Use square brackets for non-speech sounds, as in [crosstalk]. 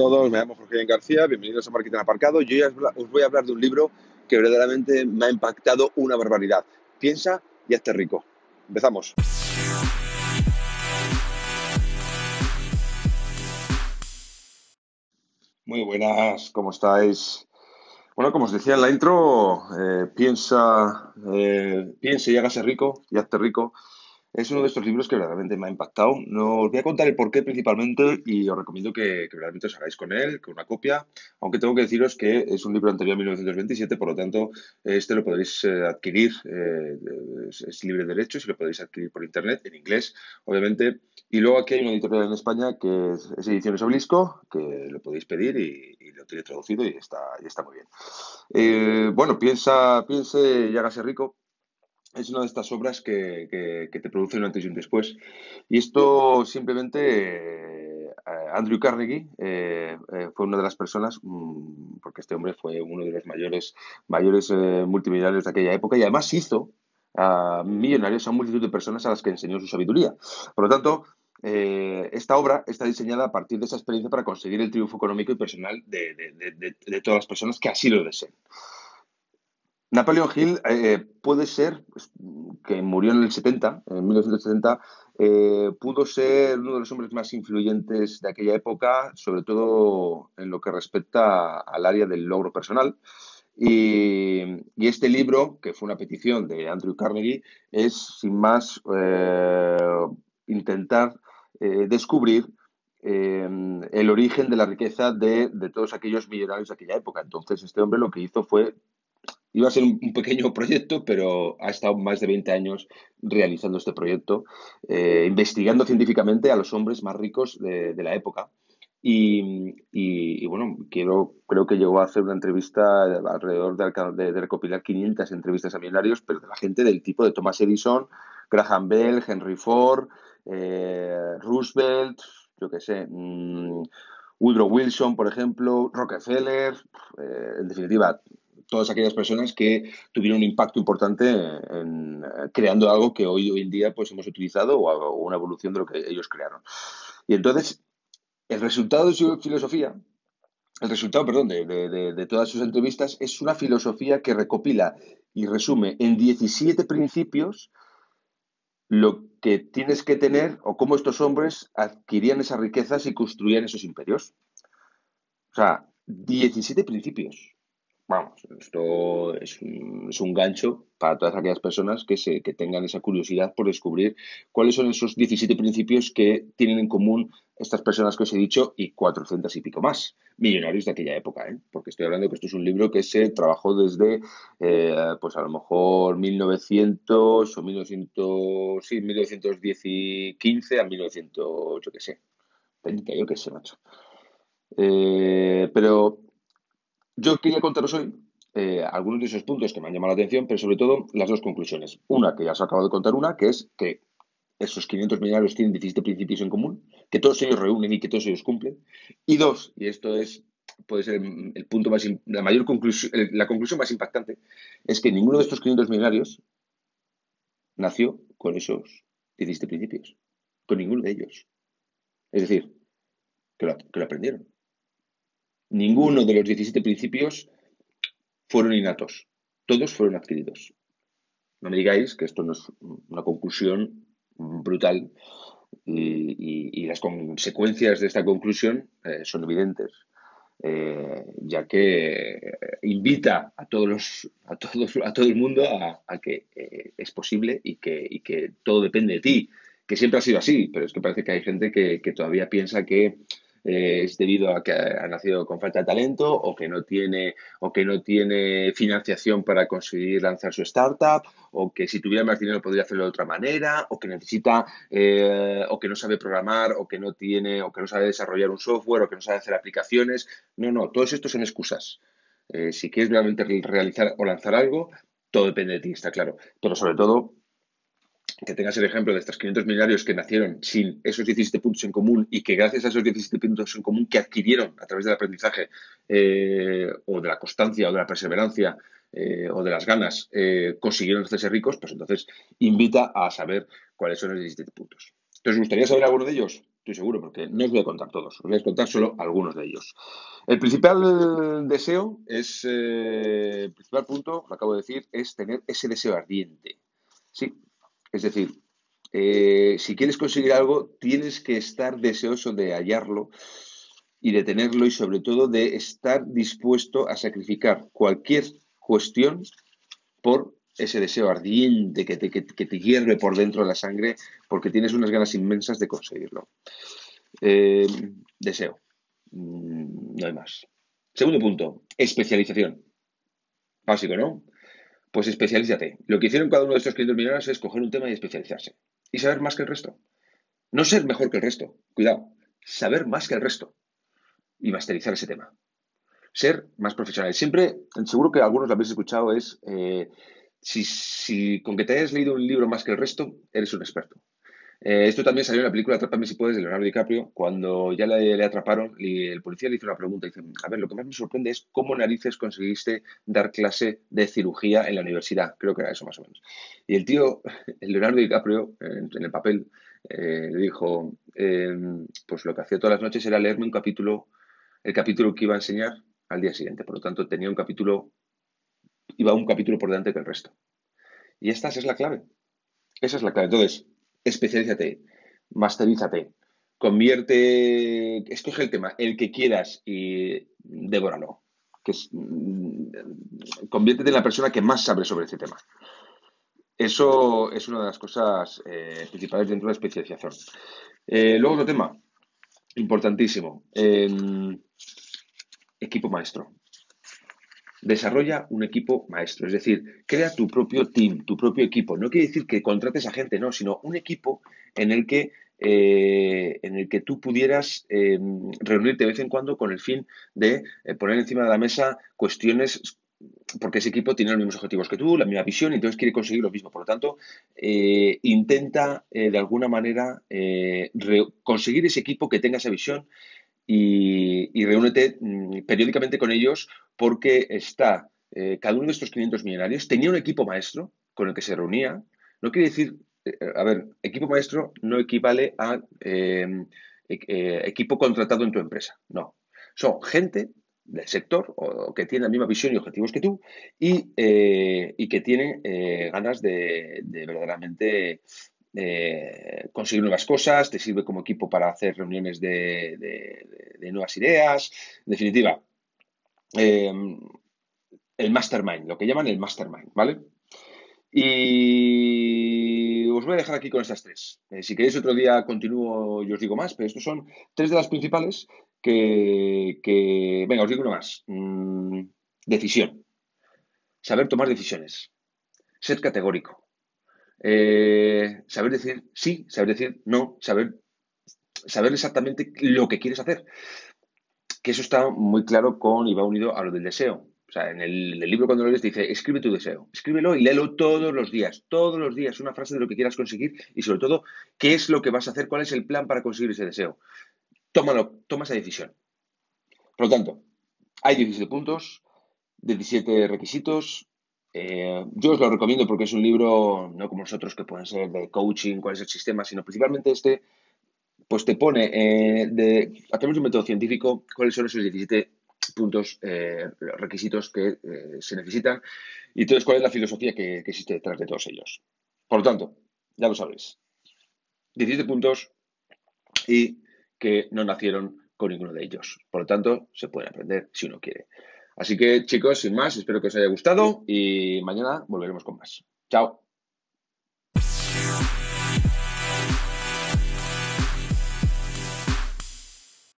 todos, me llamo Jorge García, bienvenidos a Marketing Aparcado. Yo os voy a hablar de un libro que verdaderamente me ha impactado una barbaridad. Piensa y hazte rico. Empezamos. Muy buenas, ¿cómo estáis? Bueno, como os decía en la intro, eh, piensa, eh, piensa y hágase rico y hazte rico. Es uno de estos libros que realmente me ha impactado. No os voy a contar el porqué principalmente y os recomiendo que, realmente os hagáis con él, con una copia, aunque tengo que deciros que es un libro anterior a 1927, por lo tanto, este lo podréis eh, adquirir, eh, es, libre de derechos y lo podéis adquirir por internet, en inglés, obviamente. Y luego aquí hay una editorial en España que es, Ediciones Oblisco, que lo podéis pedir y, lo tiene traducido y está, y está muy bien. Eh, bueno, piensa, piense y hágase rico es una de estas obras que, te producen un antes y un después. Y esto simplemente, eh, Andrew Carnegie eh, eh, fue una de las personas, mm, porque este hombre fue uno de los mayores, mayores multimillonarios de aquella época y además hizo millonarios a multitud de personas a las que enseñó su sabiduría. Por lo tanto, esta obra está diseñada a partir de esa experiencia para conseguir el triunfo económico y personal de, de todas las personas que así lo deseen. Napoleon Hill eh, puede ser, pues, que murió en el 70, en 1970, eh, pudo ser uno de los hombres más influyentes de aquella época, sobre todo en lo que respecta al área del logro personal. Y, este libro, que fue una petición de Andrew Carnegie, es sin más eh, intentar descubrir el origen de la riqueza de, de, todos aquellos millonarios de aquella época. Entonces, este hombre lo que hizo fue Iba a ser un, pequeño [laughs] proyecto, pero ha estado más de 20 años realizando este proyecto, eh, investigando científicamente a los hombres más ricos de, la época. Y, bueno, quiero, creo que llegó a hacer una entrevista alrededor de, de, recopilar 500 entrevistas a millonarios, pero de la gente del tipo de Thomas Edison, Graham Bell, Henry Ford, eh, Roosevelt, yo qué sé, mm, Woodrow Wilson, por ejemplo, Rockefeller, eh, en definitiva, todas aquellas personas que tuvieron un impacto importante en, eh, creando algo que hoy, hoy en día pues hemos utilizado o, una evolución de lo que ellos crearon. Y entonces, el resultado de su filosofía, el resultado, perdón, de, de, todas sus entrevistas es una filosofía que recopila y resume en 17 principios lo que tienes que tener o cómo estos hombres adquirían esas riquezas y construían esos imperios. O sea, 17 principios. Vamos, esto es un, gancho para todas aquellas personas que, se, que tengan esa curiosidad por descubrir cuáles son esos 17 principios que tienen en común estas personas que os he dicho y 400 y pico más millonarios de aquella época, ¿eh? porque estoy hablando que esto es un libro que se trabajó desde, eh, pues a lo mejor 1900 o 1900, sí, 1915 a 1900, yo qué sé, 30, yo qué sé, macho. Eh, pero yo quería contaros hoy eh, algunos de esos puntos que me han llamado la atención, pero sobre todo las dos conclusiones. Una, que ya os acabo de contar una, que es que esos 500 millonarios tienen 17 principios en común, que todos ellos reúnen y que todos ellos cumplen. Y dos, y esto es puede ser el punto más, la mayor conclusión, la conclusión más impactante, es que ninguno de estos 500 millonarios nació con esos 17 principios, con ninguno de ellos. Es decir, que lo aprendieron. Ninguno de los 17 principios fueron innatos, todos fueron adquiridos. No me digáis que esto no es una conclusión brutal y, las consecuencias de esta conclusión eh, son evidentes, eh, ya que invita a todos a todos, a todo el mundo a, que eh, es posible y que, todo depende de ti, que siempre ha sido así, pero es que parece que hay gente que todavía piensa que es debido a que ha nacido con falta de talento o que no tiene o que no tiene financiación para conseguir lanzar su startup o que si tuviera más dinero podría hacerlo de otra manera o que necesita eh, o que no sabe programar o que no tiene o que no sabe desarrollar un software o que no sabe hacer aplicaciones. No no todos estos son excusas. Eh, si quieres realmente realizar o lanzar algo todo depende de ti está claro. Pero sobre todo que tengas el ejemplo de estos 500 millonarios que nacieron sin esos 17 puntos en común y que gracias a esos 17 puntos en común que adquirieron a través del aprendizaje eh, o de la constancia o de la perseverancia eh, o de las ganas eh, consiguieron hacerse ricos, pues entonces invita a saber cuáles son los 17 puntos. ¿Te gustaría saber alguno de ellos? estoy seguro, porque no os voy a contar todos, os voy a contar solo algunos de ellos. El principal deseo es, el principal punto, lo acabo de decir, es tener ese deseo ardiente. Sí, es decir, eh, si quieres conseguir algo, tienes que estar deseoso de hallarlo y de tenerlo y sobre todo de estar dispuesto a sacrificar cualquier cuestión por ese deseo ardiente que te, que, te, hierve por dentro de la sangre porque tienes unas ganas inmensas de conseguirlo. Eh, deseo. Mm, no hay más. Segundo punto, especialización. Básico, ¿no? Pues especialízate. Lo que hicieron cada uno de estos 500 millonarios es coger un tema y especializarse. Y saber más que el resto. No ser mejor que el resto. Cuidado. Saber más que el resto. Y masterizar ese tema. Ser más profesional. Siempre, seguro que algunos lo habéis escuchado, es eh, si, si con que te hayas leído un libro más que el resto, eres un experto. Eh, esto también salió en la película Atrápame si puedes de Leonardo DiCaprio, cuando ya le, atraparon y el policía le hizo una pregunta dice, a ver, lo que más me sorprende es cómo narices conseguiste dar clase de cirugía en la universidad, creo que era eso más o menos. Y el tío, [laughs] el Leonardo DiCaprio, en, el papel, eh, le dijo, em, pues lo que hacía todas las noches era leerme un capítulo, el capítulo que iba a enseñar al día siguiente, por lo tanto tenía un capítulo, iba un capítulo por delante que el resto. Y esta es la clave. Esa es la clave. Entonces, especialízate, masterízate, convierte, escoge el tema, el que quieras y devóralo. Mm, conviértete en la persona que más sabe sobre ese tema. Eso es una de las cosas eh, principales dentro de la especialización. Eh, luego otro tema, importantísimo, equipo maestro. Desarrolla un equipo maestro, es decir, crea tu propio team, tu propio equipo. No quiere decir que contrates a gente, no, sino un equipo en el que, eh, en el que tú pudieras em, reunirte de vez en cuando con el fin de eh, poner encima de la mesa cuestiones porque ese equipo tiene los mismos objetivos que tú, la misma visión, y entonces quiere conseguir lo mismo. Por lo tanto, eh, intenta de alguna manera conseguir ese equipo que tenga esa visión y, y reúnete mm, periódicamente con ellos porque está, eh, cada uno de estos 500 millonarios tenía un equipo maestro con el que se reunía. No quiere decir, eh, a ver, equipo maestro no equivale a em, e, equipo contratado en tu empresa, no. Son gente del sector o que tiene la misma visión y objetivos que tú y, eh, y que tienen ganas de, de verdaderamente eh, conseguir nuevas cosas, te sirve como equipo para hacer reuniones de, nuevas ideas. En definitiva, eh, el mastermind, lo que llaman el mastermind, ¿vale? Y os voy a dejar aquí con estas tres. Eh, si queréis otro día continúo y os digo más, pero estos son tres de las principales que, venga, os digo uno más. Mm, decisión. Saber tomar decisiones. Ser categórico. Eh, saber decir sí, saber decir no, saber, saber exactamente lo que quieres hacer. Que eso está muy claro con y va unido a lo del deseo. O sea, en el, libro cuando lo lees dice, escribe tu deseo, escríbelo y léelo todos los días, todos los días, una frase de lo que quieras conseguir y sobre todo, qué es lo que vas a hacer, cuál es el plan para conseguir ese deseo. Tómalo, toma esa decisión. Por lo tanto, hay 17 puntos, 17 requisitos, eh, yo os lo recomiendo porque es un libro, no como nosotros que pueden ser de coaching, cuál es el sistema, sino principalmente este, pues te pone eh, de, a través de un método científico cuáles son esos 17 puntos, eh, requisitos que se necesitan y entonces cuál es la filosofía que, que, existe detrás de todos ellos. Por lo tanto, ya lo sabéis, 17 puntos y que no nacieron con ninguno de ellos. Por lo tanto, se puede aprender si uno quiere. Así que chicos, sin más, espero que os haya gustado y mañana volveremos con más. Chao.